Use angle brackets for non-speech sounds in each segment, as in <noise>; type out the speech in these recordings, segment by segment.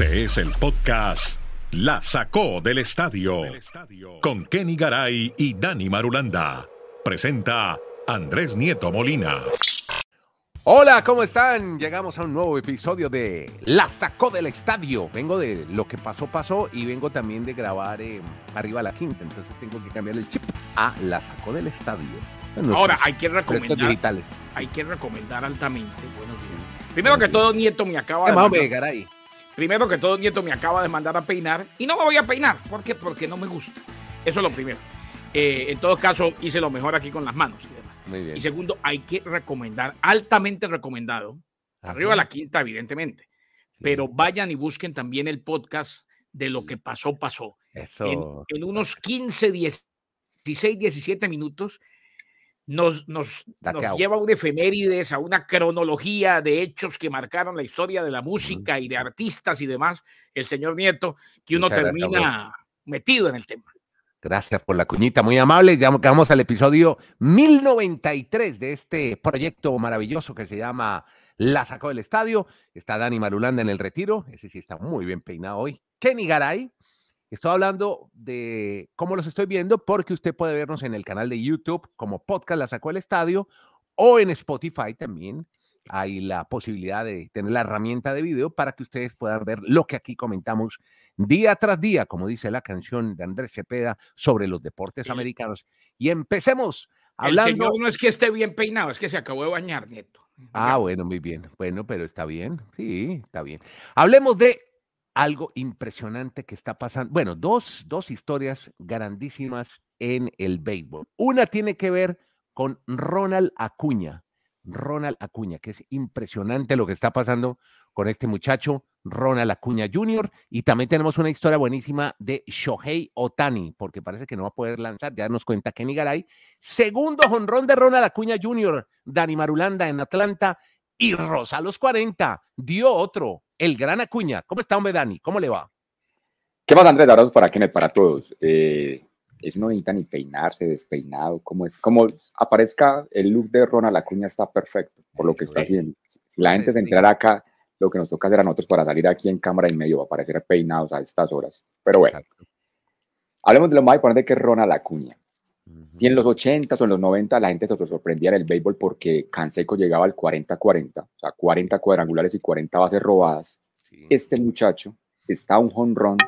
Este es el podcast La Sacó del Estadio con Kenny Garay y Dani Marulanda. Presenta Andrés Nieto Molina. Hola, ¿cómo están? Llegamos a un nuevo episodio de La Sacó del Estadio. Vengo de lo que pasó, pasó y vengo también de grabar eh, arriba a la quinta. Entonces tengo que cambiar el chip a La Sacó del Estadio. Ahora, hay que recomendar. digitales. Hay que recomendar altamente. Buenos días. Primero que todo, Nieto me acaba de. Mandar-. Primero que todo, Nieto me acaba de mandar a peinar y no me voy a peinar. ¿Por qué? Porque no me gusta. Eso es lo primero. Eh, en todo caso, hice lo mejor aquí con las manos. y demás. Muy bien. Y segundo, hay que recomendar, altamente recomendado, Ajá. arriba a la quinta, evidentemente, pero vayan y busquen también el podcast de lo que pasó, pasó. Eso. en unos 15, 16, 17 minutos nos, nos, nos lleva a un efemérides, a una cronología de hechos que marcaron la historia de la música y de artistas y demás, el señor Nieto, que uno Muchas gracias, termina metido en el tema. Gracias por la cuñita, muy amable. Ya vamos al episodio 1093 de este proyecto maravilloso que se llama La Sacó del Estadio. Está Dani Marulanda en el retiro, ese sí está muy bien peinado hoy. Kenny Garay. Estoy hablando de cómo los estoy viendo porque usted puede vernos en el canal de YouTube como podcast La Sacó del Estadio o en Spotify también. Hay la posibilidad de tener la herramienta de video para que ustedes puedan ver lo que aquí comentamos día tras día, como dice la canción de Andrés Cepeda sobre los deportes El- americanos. Y empecemos El hablando. señor no es que esté bien peinado, es que se acabó de bañar, Nieto. Ah, bueno, muy bien. Bueno, pero está bien. Sí, está bien. Hablemos de algo impresionante que está pasando. Bueno, dos, dos historias grandísimas en el béisbol. Una tiene que ver con Ronald Acuña. Ronald Acuña, que es impresionante lo que está pasando con este muchacho, Ronald Acuña Jr. Y también tenemos una historia buenísima de Shohei Otani, porque parece que no va a poder lanzar, ya nos cuenta Kenny Garay. Segundo jonrón de Ronald Acuña Jr., Dani Marulanda en Atlanta y Rosa los 40 dio otro, el gran Acuña. ¿Cómo está, hombre, Dani? ¿Cómo le va? ¿Qué más, Andrés? Abrazos para Kenneth, para todos. Eh, es no necesita ni peinarse, despeinado, como es, como aparezca el look de Ronald Acuña está perfecto por lo que está haciendo. Si la gente se enterara acá, lo que nos toca hacer a nosotros para salir aquí en cámara y medio va a aparecer peinados a estas horas. Pero bueno, Exacto. hablemos de lo más importante que es Ronald Acuña. Si en los 80 o en los 90 la gente se sorprendía en el béisbol porque Canseco llegaba al 40-40, o sea, 40 cuadrangulares y 40 bases robadas, Sí. este muchacho está a un jonrón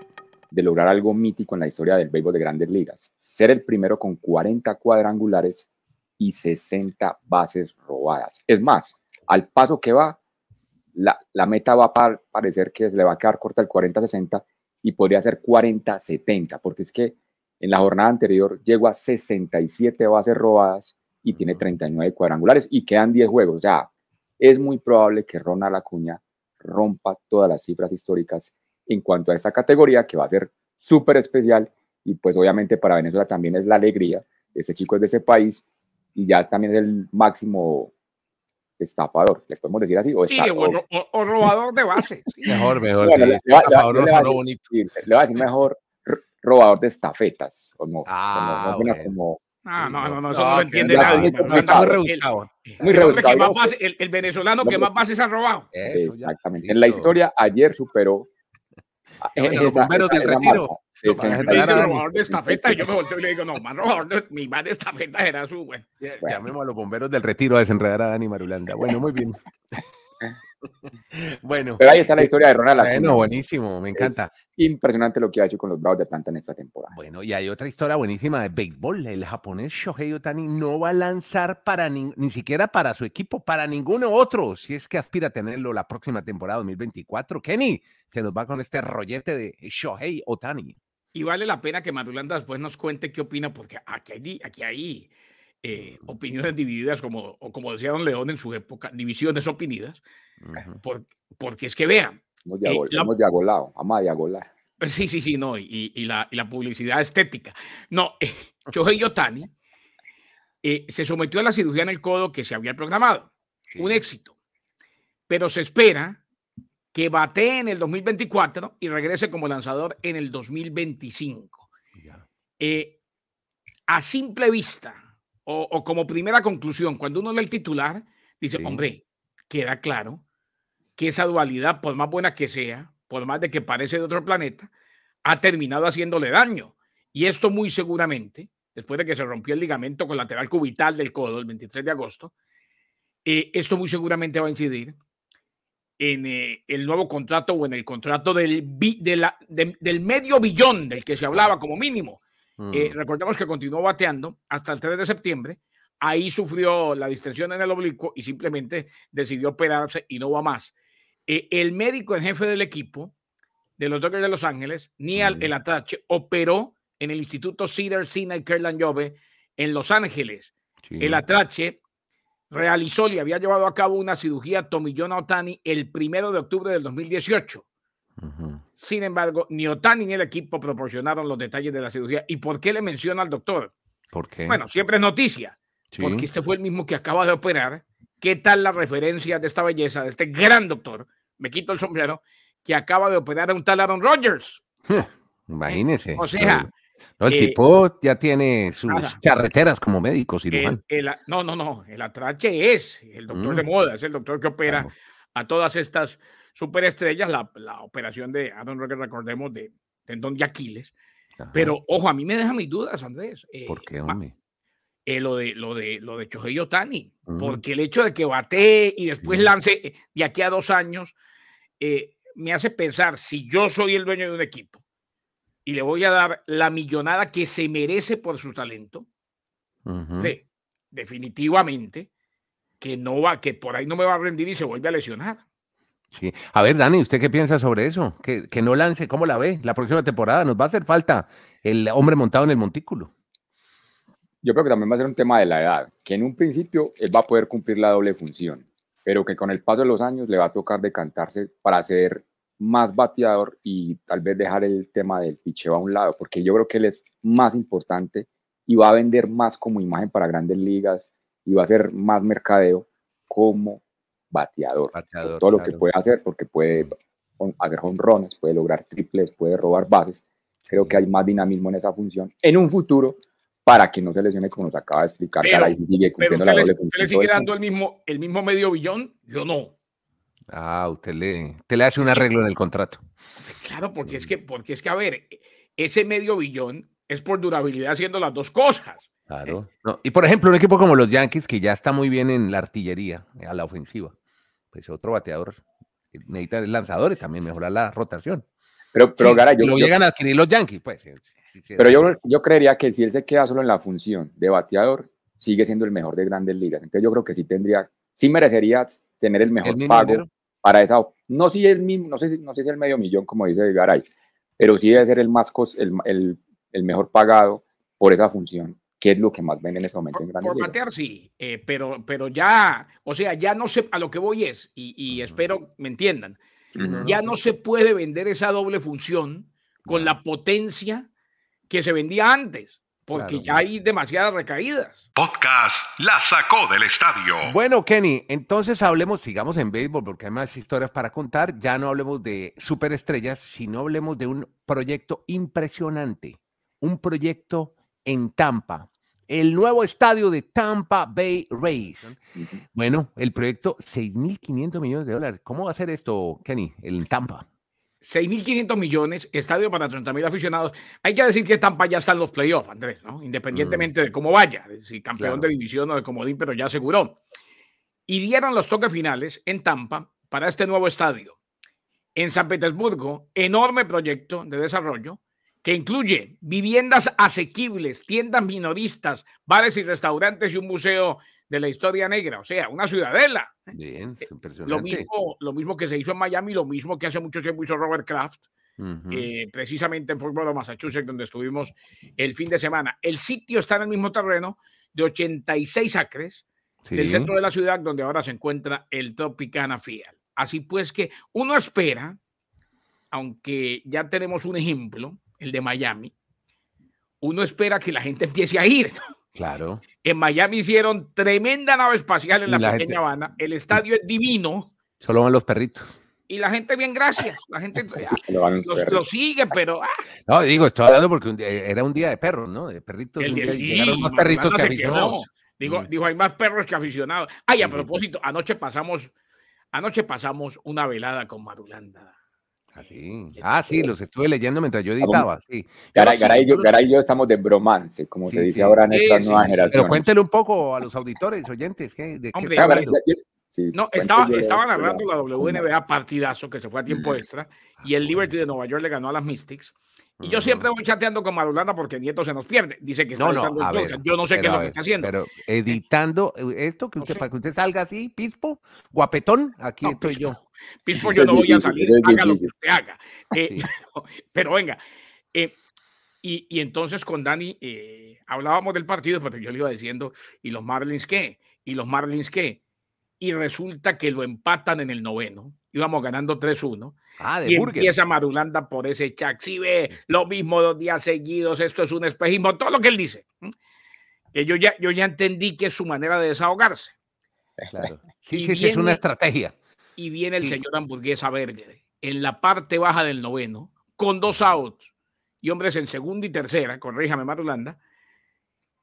de lograr algo mítico en la historia del béisbol de grandes ligas. Ser el primero con 40 cuadrangulares y 60 bases robadas. Es más, al paso que va, la, la meta va a par- parecer que se le va a quedar corta el 40-60 y podría ser 40-70, porque es que en la jornada anterior llegó a 67 bases robadas y tiene 39 cuadrangulares y quedan 10 juegos. O sea, es muy probable que Ronald Acuña rompa todas las cifras históricas en cuanto a esta categoría que va a ser súper especial y pues obviamente para Venezuela también es la alegría. Ese chico es de ese país y ya también es el máximo estafador, le podemos decir así. O Sí, o, o- ro- o- o robador de base. sí. Mejor, mejor. Bueno, sí. le- le voy a decir- bonito. sí, le voy a decir mejor robador de estafetas. Como, Ah, como, bueno. como- Ah, no, no, no, eso No, no lo que entiende ya, nadie. muy muy El- rebuscado. El, Muy rebuscado, más bases- el- el venezolano que más bases ha robado. Eso, ya. Exactamente. En la historia, ayer superó. a- Bueno, <laughs> los esa- bomberos esa- del esa retiro. marca. Claro, dice Dani. robador de estafeta y yo <laughs> me volteo y le digo, no, más robador de, mi más de estafeta era su, güey. Ya- Bueno. Llamemos a los bomberos del retiro a desenredar a Dani Marulanda. Bueno, muy bien. <laughs> <laughs> bueno, Pero ahí está la historia de Ronald Acuña. bueno, buenísimo, me encanta. Impresionante lo que ha hecho con los Bravos de Atlanta en esta temporada. Bueno, y hay otra historia buenísima de béisbol. El japonés Shohei Otani no va a lanzar para ni, ni siquiera para su equipo, para ninguno otro, si es que aspira a tenerlo la próxima temporada 2024. Kenny, se nos va con este rollete de Shohei Otani. Y vale la pena que Madulanda después nos cuente qué opina, porque aquí hay, aquí hay eh, opiniones divididas, como, o como decía Don León en su época, divisiones opinidas, por- porque es que vean, Hemos, Eh, diagol- la- hemos diagolado, vamos a diagolar. <laughs> Sí, sí, sí, no, y, y la, y la publicidad estética. No, <laughs> eh, Shohei Otani se sometió a la cirugía en el codo que se había programado. Un éxito. Pero se espera que batee en el 2024 y regrese como lanzador en el 2025. Ya. Eh, a simple vista o, o como primera conclusión, cuando uno lee el titular, dice, Sí. hombre, queda claro que esa dualidad, por más buena que sea, por más de que parece de otro planeta, ha terminado haciéndole daño. Y esto muy seguramente, después de que se rompió el ligamento colateral cubital del codo el 23 de agosto, eh, esto muy seguramente va a incidir en eh, el nuevo contrato o en el contrato del, del medio billón del que se hablaba como mínimo. Eh, mm. recordemos que continuó bateando hasta el 3 de septiembre. Ahí sufrió la distensión en el oblicuo y simplemente decidió operarse y no va más. el médico en jefe del equipo de los Dodgers de Los Ángeles, Neal mm. El Atache, operó en el Instituto Cedar Sinai Kerlan Jove en Los Ángeles. El Atrache realizó y había llevado a cabo una cirugía Tomillona Otani el primero de octubre del 2018. Sin embargo, ni Otani ni el equipo proporcionaron los detalles de la cirugía. ¿Y por qué le menciona al doctor? ¿Por qué? Bueno, siempre es noticia, porque este fue el mismo que acaba de operar. ¿Qué tal la referencia de esta belleza, de este gran doctor? Me quito el sombrero, que acaba de operar a un tal Aaron Rodgers. <laughs> Imagínese. O sea, el eh, tipo ya tiene sus carreteras como médico no, no, no. El atrache es el doctor de mm. moda, es el doctor que opera a todas estas superestrellas. La, la operación de Adam Roger, recordemos, de tendón de Aquiles. Pero ojo, a mí me deja mis dudas, Andrés. Eh, ¿Por qué, hombre? Eh, lo de lo de lo de Chohei Otani, porque el hecho de que bate y después lance de aquí a dos años me hace pensar si yo soy el dueño de un equipo y le voy a dar la millonada que se merece por su talento, definitivamente que no va, que por ahí no me va a rendir y se vuelve a lesionar. Sí. A ver, Dani, ¿usted qué piensa sobre eso? Que, que no lance, ¿cómo la ve? La próxima temporada nos va a hacer falta el hombre montado en el montículo. Yo creo que también va a ser un tema de la edad, que en un principio él va a poder cumplir la doble función, pero que con el paso de los años le va a tocar decantarse para ser más bateador y tal vez dejar el tema del picheo a un lado, porque yo creo que él es más importante y va a vender más como imagen para grandes ligas y va a hacer más mercadeo como bateador. todo lo que puede hacer, porque puede hacer honrones, puede lograr triples, puede robar bases. Creo que hay más dinamismo en esa función en un futuro para que no se lesione como nos acaba de explicar. Pero, sigue cumpliendo la doble le sigue dando el mismo, el mismo medio billón? Yo no. Ah, usted le, le hace un arreglo en el contrato. Claro, porque es que, porque es que, a ver, ese medio billón es por durabilidad haciendo las dos cosas. Claro. y por ejemplo, un equipo como los Yankees, que ya está muy bien en la artillería, a la ofensiva, pues otro bateador necesita lanzadores también, mejorar la rotación. Pero, pero yo, lo llegan a adquirir los Yankees, pues. pero yo, yo creería que si él se queda solo en la función de bateador, sigue siendo el mejor de grandes ligas. Entonces yo creo que sí tendría, sí merecería tener el mejor pago para esa, no si el mismo, no sé, si, no sé si el medio millón, como dice Garay, pero sí debe ser el más el, el, el, mejor pagado por esa función, que es lo que más ven en ese momento en Por batear, sí, eh, pero, pero ya, o sea, ya no sé, a lo que voy es, y, y espero me entiendan, ya no se puede vender esa doble función con la potencia que se vendía antes porque ya hay demasiadas recaídas. Podcast La sacó del estadio. Bueno, Kenny, entonces hablemos, sigamos en béisbol porque hay más historias para contar. Ya no hablemos de superestrellas, sino hablemos de un proyecto impresionante. Un proyecto en Tampa. El nuevo estadio de Tampa Bay Rays. Bueno, el proyecto 6.500 millones de dólares. ¿Cómo va a ser esto, Kenny, en Tampa? 6.500 millones, estadio para 30.000 aficionados. Hay que decir que Tampa ya está en los playoffs, Andrés, ¿no? independientemente de cómo vaya, si campeón de división o de comodín, pero ya aseguró. Y dieron los toques finales en Tampa para este nuevo estadio. En San Petersburgo, enorme proyecto de desarrollo que incluye viviendas asequibles, tiendas minoristas, bares y restaurantes y un museo de la historia negra, o sea, una ciudadela. Bien, eh, impresionante. Lo mismo, lo mismo que se hizo en Miami, lo mismo que hace mucho tiempo hizo Robert Kraft, eh, precisamente en Fort Worth, Massachusetts, donde estuvimos el fin de semana. El sitio está en el mismo terreno de 86 acres del centro de la ciudad, donde ahora se encuentra el Tropicana Field. Así pues que uno espera, aunque ya tenemos un ejemplo, el de Miami, uno espera que la gente empiece a ir. Claro. En Miami hicieron tremenda nave espacial en la, pequeña Habana. El estadio es divino. Solo van los perritos. Y la gente, bien, gracias. La gente <laughs> lo, sigue, pero. Ah. No, digo, estoy hablando porque era un día de perros, ¿no? De perritos. El más perritos que aficionados. Digo, mm. digo, hay más perros que aficionados. Ay, a propósito, anoche pasamos, anoche pasamos una velada con Madulanda. Así. Ah, sí, los estuve leyendo mientras yo editaba. Sí. Garay, Garay, y yo, Garay y yo estamos de bromance, como Sí, se dice sí. ahora en sí, nuevas sí. Pero cuéntele un poco a los auditores, oyentes, ¿qué, ¿de qué Hombre, Ah, Garay, No, estaba, yo estaba narrando la WNBA partidazo que se fue a tiempo extra y el Liberty de Nueva York le ganó a las Mystics. Y yo siempre voy chateando con Marulanda porque Nieto se nos pierde. Dice que está No, no, editando el a ver. podcast. Yo no sé qué es lo que está haciendo. Pero editando eh, esto, que No sé. para que usted salga así, pispo, guapetón, aquí No, estoy Pispo, yo. <laughs> Pispo, yo no voy a salir, haga lo que usted haga. <laughs> Eh, Sí. <laughs> pero, pero venga, eh, y, y entonces con Dani eh, hablábamos del partido, pero yo le iba diciendo, ¿y los Marlins qué? ¿Y los Marlins qué? Y resulta que lo empatan en el noveno. Íbamos ganando 3-1. Ah, de Y burger. empieza Marulanda por ese chat. Si ve lo mismo dos días seguidos, esto es un espejismo, todo lo que él dice. Que yo ya, yo ya entendí que es su manera de desahogarse. Claro. Sí, Y sí, sí, es una estrategia. Y viene el Sí. señor hamburguesa Berger en la parte baja del noveno, con dos outs y hombres en segunda y tercera, corríjame Marulanda,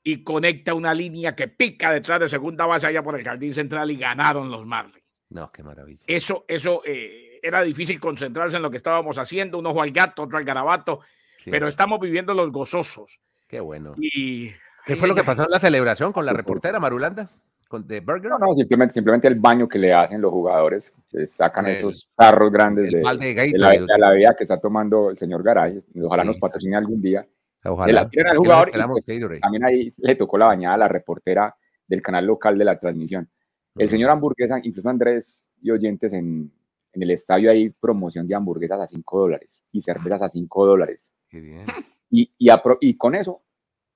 y conecta una línea que pica detrás de segunda base allá por el jardín central y ganaron los Marlins. No, qué maravilla. Eso, eso eh, era difícil concentrarse en lo que estábamos haciendo, un ojo al gato, otro al garabato, Sí, pero estamos viviendo los gozosos. Qué bueno. Y ¿Qué fue lo que pasó en la celebración con la reportera Marulanda? ¿Con de Burger? No, no, simplemente, simplemente el baño que le hacen los jugadores, que sacan El- esos carros grandes el de, de de la, de la bebida que está tomando el señor Garay. Ojalá Sí. nos patrocine algún día. Ojalá. Se la al jugador y pues. También ahí le tocó la bañada a la reportera del canal local de la transmisión. El Ujú. señor hamburguesa, incluso Andrés y oyentes en, en el estadio hay promoción de hamburguesas a 5 dólares y cervezas a 5 dólares. Qué bien. <laughs> Y, y, apro- y con eso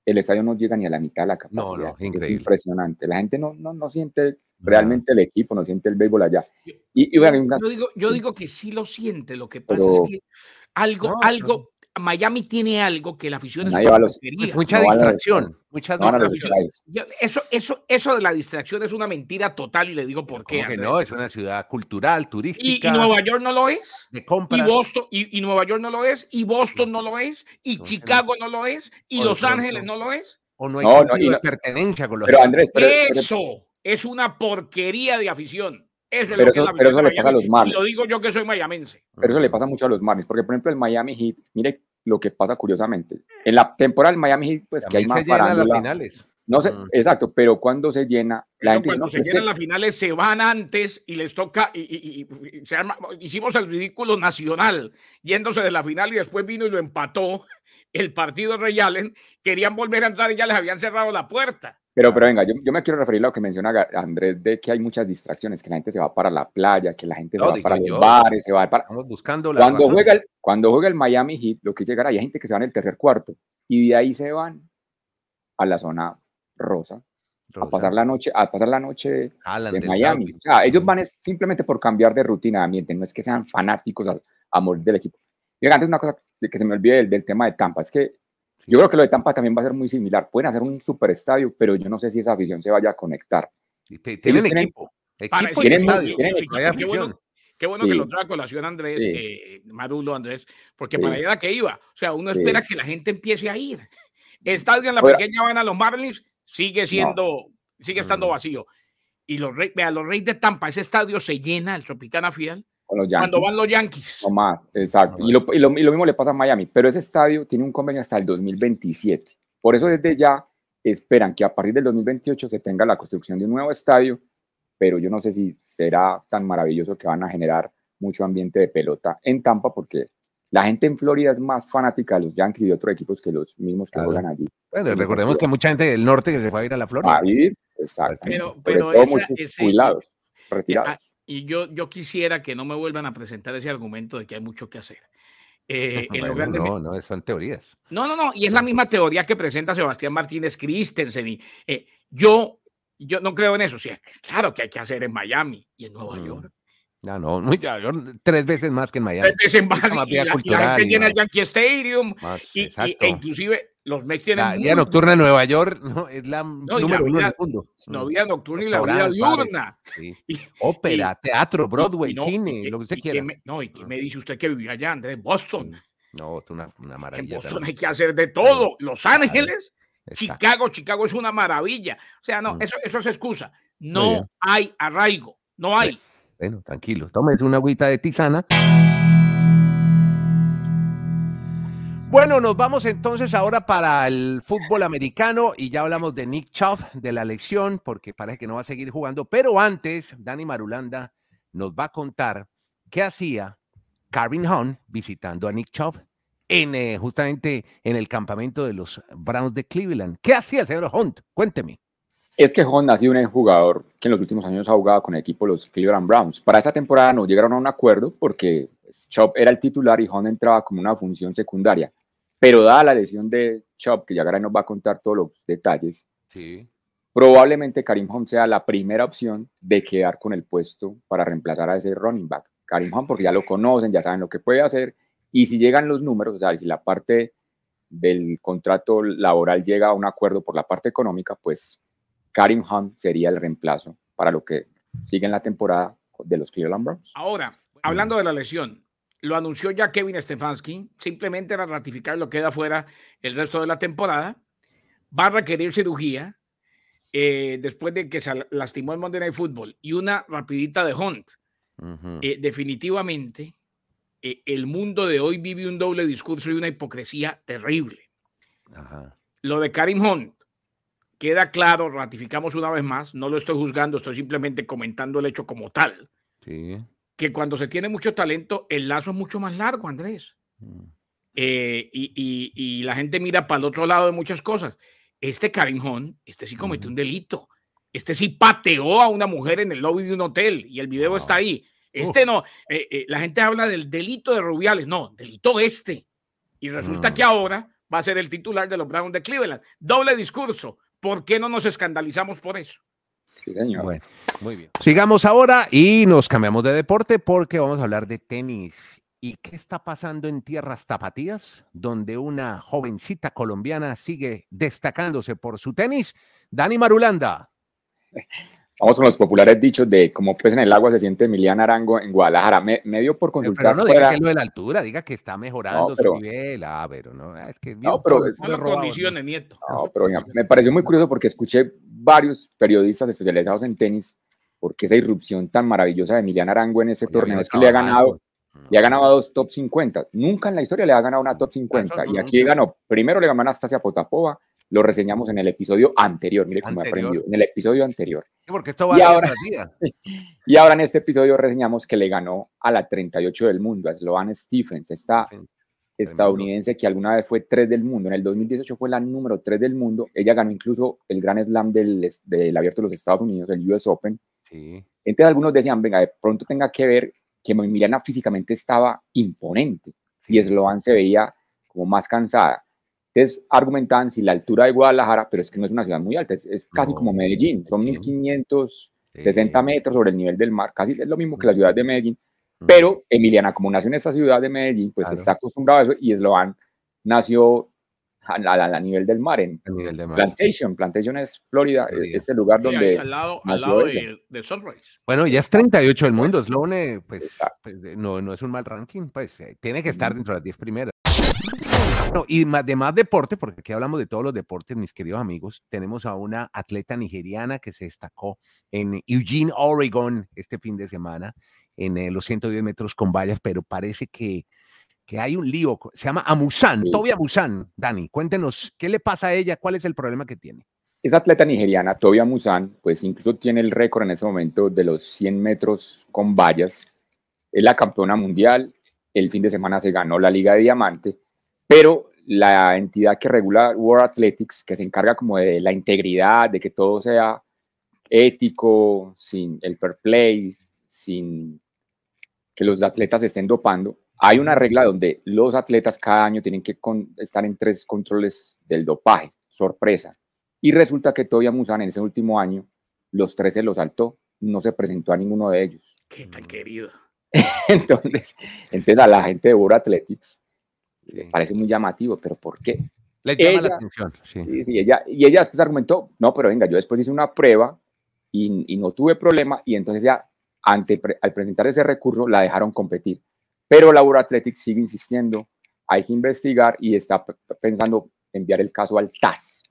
el estadio no llega ni a la mitad de la capacidad. No, no, es impresionante. La gente no, no, no siente realmente el equipo, no siente el béisbol allá. Y, y bueno, yo digo, yo digo que sí lo siente, lo que pasa Pero- es que algo, No, algo, Miami tiene algo que la afición es Nadie una va a los- porquería. Es mucha No distracción. Mucha no distracción. Yo- eso, eso, eso de la distracción es una mentira total y le digo por qué. ¿Cómo que no? Es una ciudad cultural, y, turística, y Nueva York no lo es, de y compras. Boston, y, y Nueva York no lo es, y Boston no lo es, y Chicago no lo es, y o Los Ángeles no lo es. O no hay No, no, sentido y de no- pertenencia con los Pero equipos. Andrés, pero, pero- eso es una porquería de afición. Eso es Pero lo que eso- pero eso le pasa a los Marlins. Y lo digo yo que soy mayamense. pero eso le pasa mucho a los Marlins, porque por ejemplo el Miami Heat, mire lo que pasa curiosamente. En la temporada del Miami Heat, pues que hay También más se llenan las finales. No sé, Mm. exacto, pero cuando se llena, la Pero gente dice, cuando no, se pues es llenan que- las finales se van antes y les toca y, y- y- y se arma- hicimos el ridículo nacional yéndose de la final y después vino y lo empató el partido de Ray Allen querían volver a entrar y ya les habían cerrado la puerta Pero, pero venga, yo, yo me quiero referir a lo que menciona Andrés de que hay muchas distracciones, que la gente se va para la playa, que la gente No, se va para los yo. bares, se va para... Estamos buscando la Cuando razón. juega, el, cuando juega el Miami Heat, lo que Garay, hay gente que se va en el tercer cuarto y de ahí se van a la zona rosa a Rosa, pasar la noche, a pasar la noche de Miami. O sea, ellos van es simplemente por cambiar de rutina de ambiente, no es que sean fanáticos a, a morir del equipo. Y antes una cosa que se me olvide del, del tema de Tampa, es que yo creo que lo de Tampa también va a ser muy similar. Pueden hacer un super estadio, pero yo no sé si esa afición se vaya a conectar. Tienen tienen- equipo. Equipo tienen- estadio. tienen- No hay qué bueno, afición. qué bueno que Sí. lo trae a colación Andrés Sí. eh, Madulo Andrés porque Sí. para allá era que iba o sea uno Sí. espera que la gente empiece a ir estadio en la pequeña van a los Marlins sigue siendo sigue estando Mm. vacío y los vea, los Reyes de Tampa, ese estadio se llena, el Tropicana Field, Con los Yankees. cuando van los Yankees. No más, exacto. Y lo, y, lo, y lo mismo le pasa a Miami, pero ese estadio tiene un convenio hasta el 2027. Por eso desde ya esperan que a partir del 2028 se tenga la construcción de un nuevo estadio, pero yo no sé si será tan maravilloso que van a generar mucho ambiente de pelota en Tampa, porque la gente en Florida es más fanática de los Yankees y de otros equipos que los mismos que Claro. juegan allí. Bueno, recordemos que mucha gente del norte que se fue a ir a la Florida. A exacto. Pero- pero esa- muchos ese- jubilados, Ah, retirados. Y yo, yo quisiera que no me vuelvan a presentar ese argumento de que hay mucho que hacer. Eh, en grandes no, no, son teorías. No, no, no, y es la misma teoría que presenta Sebastián Martínez Christensen. Y, eh, yo, yo no creo en eso. Sí, claro que hay que hacer en Miami y en Nueva Mm, York. No, no, <laughs> muy- ya, yo- tres veces más que en Miami. Tres veces más, más y, la, y la cultural gente llena el Yankee Stadium. más, Y, y- e inclusive los Mex tienen la vida nocturna en Nueva York <laughs> no, es la la número uno del mundo. la vida nocturna y la vida diurna. sí. <laughs> Ópera, teatro, Broadway, no, cine, lo que usted quiera. me- no, y que me dice usted que vivió allá, Andrés, Boston. No, es una, una En maravilla. Boston también. hay que hacer de todo. Los Ángeles, Exacto. Chicago, Chicago es una maravilla. O sea, no, Mm. eso, eso es excusa. No hay arraigo, no hay. Bueno, tranquilo, tómese una agüita de tisana. Bueno, nos vamos entonces ahora para el fútbol americano y ya hablamos de Nick Chubb, de la lesión, porque parece que no va a seguir jugando. Pero antes, Dani Marulanda nos va a contar qué hacía Carvin Hunt visitando a Nick Chubb en, eh, justamente en el campamento de los Browns de Cleveland. ¿Qué hacía el señor Hunt? Cuénteme. Es que Hunt ha sido un jugador que en los últimos años ha jugado con el equipo de los Cleveland Browns. Para esta temporada no llegaron a un acuerdo porque Chubb era el titular y Hunt entraba como una función secundaria. Pero dada la lesión de Chubb, que ya ahora nos va a contar todos los detalles, sí. probablemente Karim Hunt sea la primera opción de quedar con el puesto para reemplazar a ese running back. Karim Hunt, porque ya lo conocen, ya saben lo que puede hacer, y si llegan los números, o sea, si la parte del contrato laboral llega a un acuerdo por la parte económica, pues Karim Hunt sería el reemplazo para lo que sigue en la temporada de los Cleveland Browns. Ahora, hablando de la lesión, lo anunció ya Kevin Stefanski, simplemente era ratificar lo que queda fuera el resto de la temporada. Va a requerir cirugía eh, después de que se lastimó el Monday Night Football y una rapidita de Hunt. Eh, definitivamente, eh, el mundo de hoy vive un doble discurso y una hipocresía terrible. Lo de Karim Hunt queda claro, ratificamos una vez más, no lo estoy juzgando, estoy simplemente comentando el hecho como tal. Sí que cuando se tiene mucho talento, el lazo es mucho más largo, Andrés. Mm. Eh, y, la gente mira para el otro lado de muchas cosas. Este Karim este sí cometió un delito. Este sí pateó a una mujer en el lobby de un hotel y el video está ahí. Este no, eh, eh, la gente habla del delito de Rubiales, no, delito este. Y resulta mm. que ahora va a ser el titular de los Browns de Cleveland. Doble discurso. ¿Por qué no nos escandalizamos por eso? Sí, señor. Bueno, muy bien. Sigamos ahora y nos cambiamos de deporte porque vamos a hablar de tenis. ¿Y qué está pasando en tierras tapatías, donde una jovencita colombiana sigue destacándose por su tenis? Dani Marulanda. <laughs> Vamos con los populares dichos de pez en el agua se siente Emiliana Arango en Guadalajara. Me, dio por consultar. Pero no diga que lo de la altura, diga que está mejorando su nivel. Ah, pero no, es que. No, pero. Es, condiciones, nieto. No, pero me pareció muy curioso porque escuché varios periodistas especializados en tenis porque esa irrupción tan maravillosa de Emiliana Arango en ese torneo es que le ha ganado. Le ha ganado a dos top 50. Nunca en la historia le ha ganado una top 50. Y aquí ganó. Primero le ganó a Anastasia Potapova, lo reseñamos en el episodio anterior, mire cómo he aprendido, en el episodio anterior. porque esto va y, ahora, <laughs> y ahora en este episodio reseñamos que le ganó a la 38 del mundo, a Sloane Stephens, esta estadounidense que alguna vez fue 3 del mundo. En el 2018 fue la número 3 del mundo. Ella ganó incluso el Gran Slam del, del Abierto de los Estados Unidos, el US Open. Sí. Entonces algunos decían, venga, de pronto tenga que ver que Emiliana físicamente estaba imponente y Sloane se veía como más cansada. Entonces argumentaban si la altura de Guadalajara, pero es que no es una ciudad muy alta, es, casi como Medellín, son 1560 metros sobre el nivel del mar, casi es lo mismo que la ciudad de Medellín, pero Emiliana, como nació en esa ciudad de Medellín, pues está acostumbrado a eso y Eslovan nació a, a, nivel del mar, en Plantation. Plantation es Florida, es el lugar donde. al lado, al lado de, de, Sunrise. Bueno, ya es 38 del mundo. Sloan, pues, pues, no, no es un mal ranking, pues eh, tiene que estar dentro de las 10 primeras y de más deporte, porque aquí hablamos de todos los deportes, mis queridos amigos, tenemos a una atleta nigeriana que se destacó en Eugene, Oregon, este fin de semana, en eh, los 110 metros con vallas, pero parece que, que hay un lío, se llama Amusan, Toby Amusan. Dani, cuéntenos, ¿qué le pasa a ella? ¿Cuál es el problema que tiene? Esa atleta nigeriana, Toby Amusan, pues incluso tiene el récord en ese momento de los 100 metros con vallas. Es la campeona mundial. El fin de semana se ganó la Liga de Diamante pero la entidad que regula World Athletics, que se encarga como de la integridad, de que todo sea ético, sin el fair play, sin que los atletas estén dopando, hay una regla donde los atletas cada año tienen que estar en tres controles del dopaje, sorpresa. Y resulta que Toya Musan en ese último año, los tres se los saltó, no se presentó a ninguno de ellos. Qué tan querido. <laughs> entonces, entonces a la gente de World Athletics parece muy llamativo, pero ¿por qué? Le llama la atención, sí. sí. ella, y ella después argumentó, no, pero venga, yo después hice una prueba y, y no tuve problema y entonces ya ante, al presentar ese recurso la dejaron competir. Pero la World Athletics sigue insistiendo, hay que investigar y está pensando enviar el caso al TAS.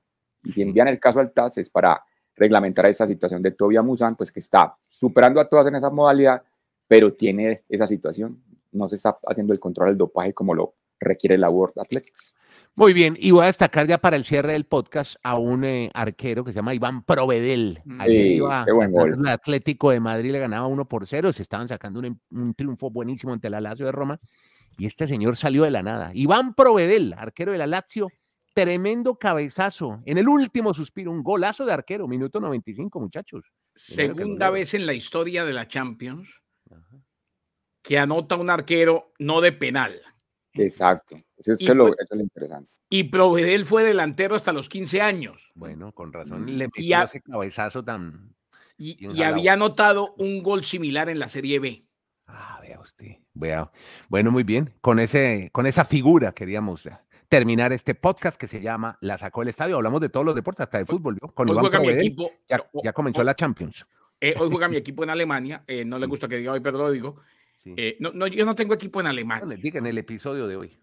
Y si envían el caso al TAS es para reglamentar esa situación de Tobia Musan, pues que está superando a todas en esa modalidad, pero tiene esa situación. No se está haciendo el control del dopaje como lo requiere la World Athletics. Muy bien, y voy a destacar ya para el cierre del podcast a un eh, arquero que se llama Iván Provedel. Mm. Ayer Sí, iba qué buen gol. el Atlético de Madrid le ganaba 1 por 0, se estaban sacando un, un triunfo buenísimo ante la Lazio de Roma y este señor salió de la nada. Iván Provedel, arquero de la Lazio, tremendo cabezazo en el último suspiro, un golazo de arquero, minuto 95, muchachos. Segunda vez en la historia de la Champions que anota un arquero no de penal. Exacto. Eso es, Y que lo, eso es lo interesante. Y Provedel fue delantero hasta los 15 años. Bueno, con razón Mm. le Y metió a- ese cabezazo tan... Y, Y y había anotado un gol similar en la Serie B. Ah, vea usted. Vea. Bueno, muy bien. Con, ese, con esa figura queríamos terminar este podcast que se llama La sacó el estadio. Hablamos de todos los deportes, hasta de fútbol. ¿vio? Con Hoy Iván juega mi Provedel, equipo. ya, comenzó la Champions. eh, hoy juega mi equipo en Alemania. eh, no le gusta que diga hoy, pero lo digo. Sí. Eh, no, no, yo no tengo equipo en No, Alemania. les diga en el episodio de hoy.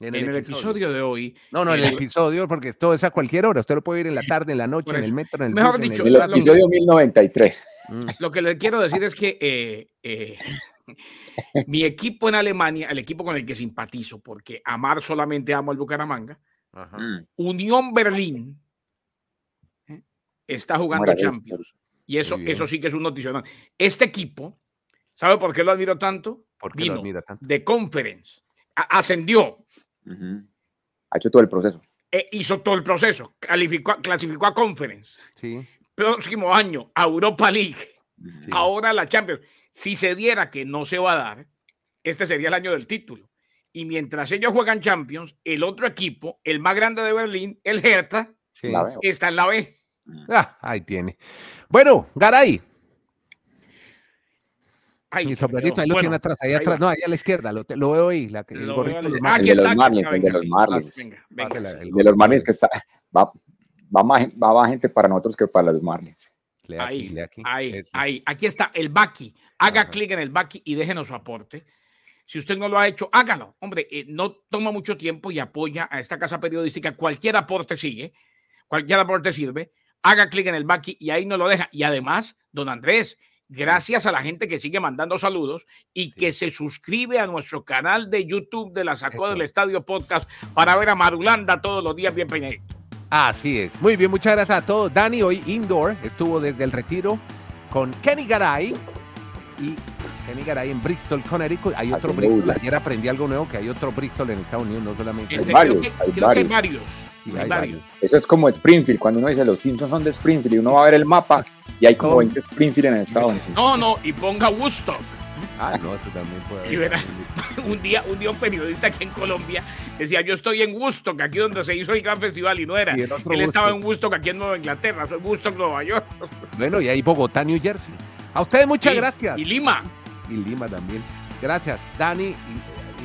En el episodio de hoy, No, no, en el el- episodio, porque esto es a cualquier hora. Usted lo puede ir en la tarde, en la noche, en el metro, en el Mejor bus, en dicho, El episodio 1093. Mm, lo que le quiero decir es que eh, eh, <laughs> mi equipo en Alemania, el equipo con el que simpatizo, porque amar solamente amo al Bucaramanga, ajá. Mm, Unión Berlín ¿eh? está jugando. Champions. Y eso, eso sí que es un noticional. Este equipo, ¿sabe por qué lo admiro tanto? ¿Por qué lo admira tanto? de Conference. A- ascendió. Ha hecho todo el proceso. e hizo todo el proceso, calificó, clasificó a Conference. Sí. Próximo año, a Europa League. Sí. Ahora la Champions. Si se diera que no se va a dar, este sería el año del título. Y mientras ellos juegan Champions, el otro equipo, el más grande de Berlín, el Hertha, sí. Está en la B. Ah, ahí tiene. Bueno, Garay, Ay, mi quedó. ahí lo Bueno, tiene atrás, ahí ahí atrás, va. no, ahí a la izquierda, lo, lo veo ahí, la, el Lo gorrito de los Marlins. aquí El de está, los aquí Marlins, está, el de venga, los Marlins. Venga, venga. el De los Marlins que está. Va, va, más, va más gente para nosotros que para los Marlins. Aquí, Ahí, lee aquí. ahí, Eso. ahí. Aquí está el Baki. Haga clic en el Baki y déjenos su aporte. Si usted no lo ha hecho, hágalo. Hombre, eh, no toma mucho tiempo y apoya a esta casa periodística. Cualquier aporte sigue, cualquier aporte sirve. Haga clic en el Baki y ahí nos lo deja. Y además, don Andrés, gracias a la gente que sigue mandando saludos y que se suscribe a nuestro canal de YouTube de la Sacó Eso. del Estadio Podcast para ver a Marulanda todos los días bien peinadito. Así es. Muy bien, muchas gracias a todos. Dani hoy indoor estuvo desde el retiro con Kenny Garay y Kenny Garay en Bristol, Connecticut. Hay otro Bristol. Ayer aprendí algo nuevo que hay otro Bristol en Estados Unidos, no solamente. Este, varios, creo que, hay creo que hay varios. hay hay varios. Eso es como Springfield. Cuando uno dice los Simpsons son de Springfield y uno va a ver el mapa y hay como Oh. 20 Springfield en Estados Unidos. No, no, y ponga Woodstock. Ah, no, eso también puede Y verá. <laughs> un día, un día un periodista aquí en Colombia decía, yo estoy en Woodstock, aquí donde se hizo el gran festival, y no era. Y el Él estaba en Woodstock aquí en Nueva Inglaterra, soy Woodstock, Nueva York. <laughs> Bueno, y hay Bogotá, New Jersey. A ustedes muchas gracias. Y Lima. y Lima también. Gracias, Dani.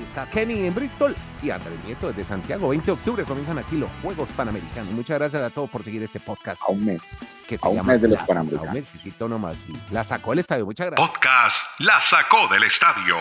Está Kenny en Bristol y Andrés Nieto desde Santiago. 20 de octubre comienzan aquí los Juegos Panamericanos. Muchas gracias a todos por seguir este podcast A un mes. que se A un llama mes de los Panamericanos. A un mesecito nomás. La sacó el estadio. Muchas gracias. Podcast La sacó del estadio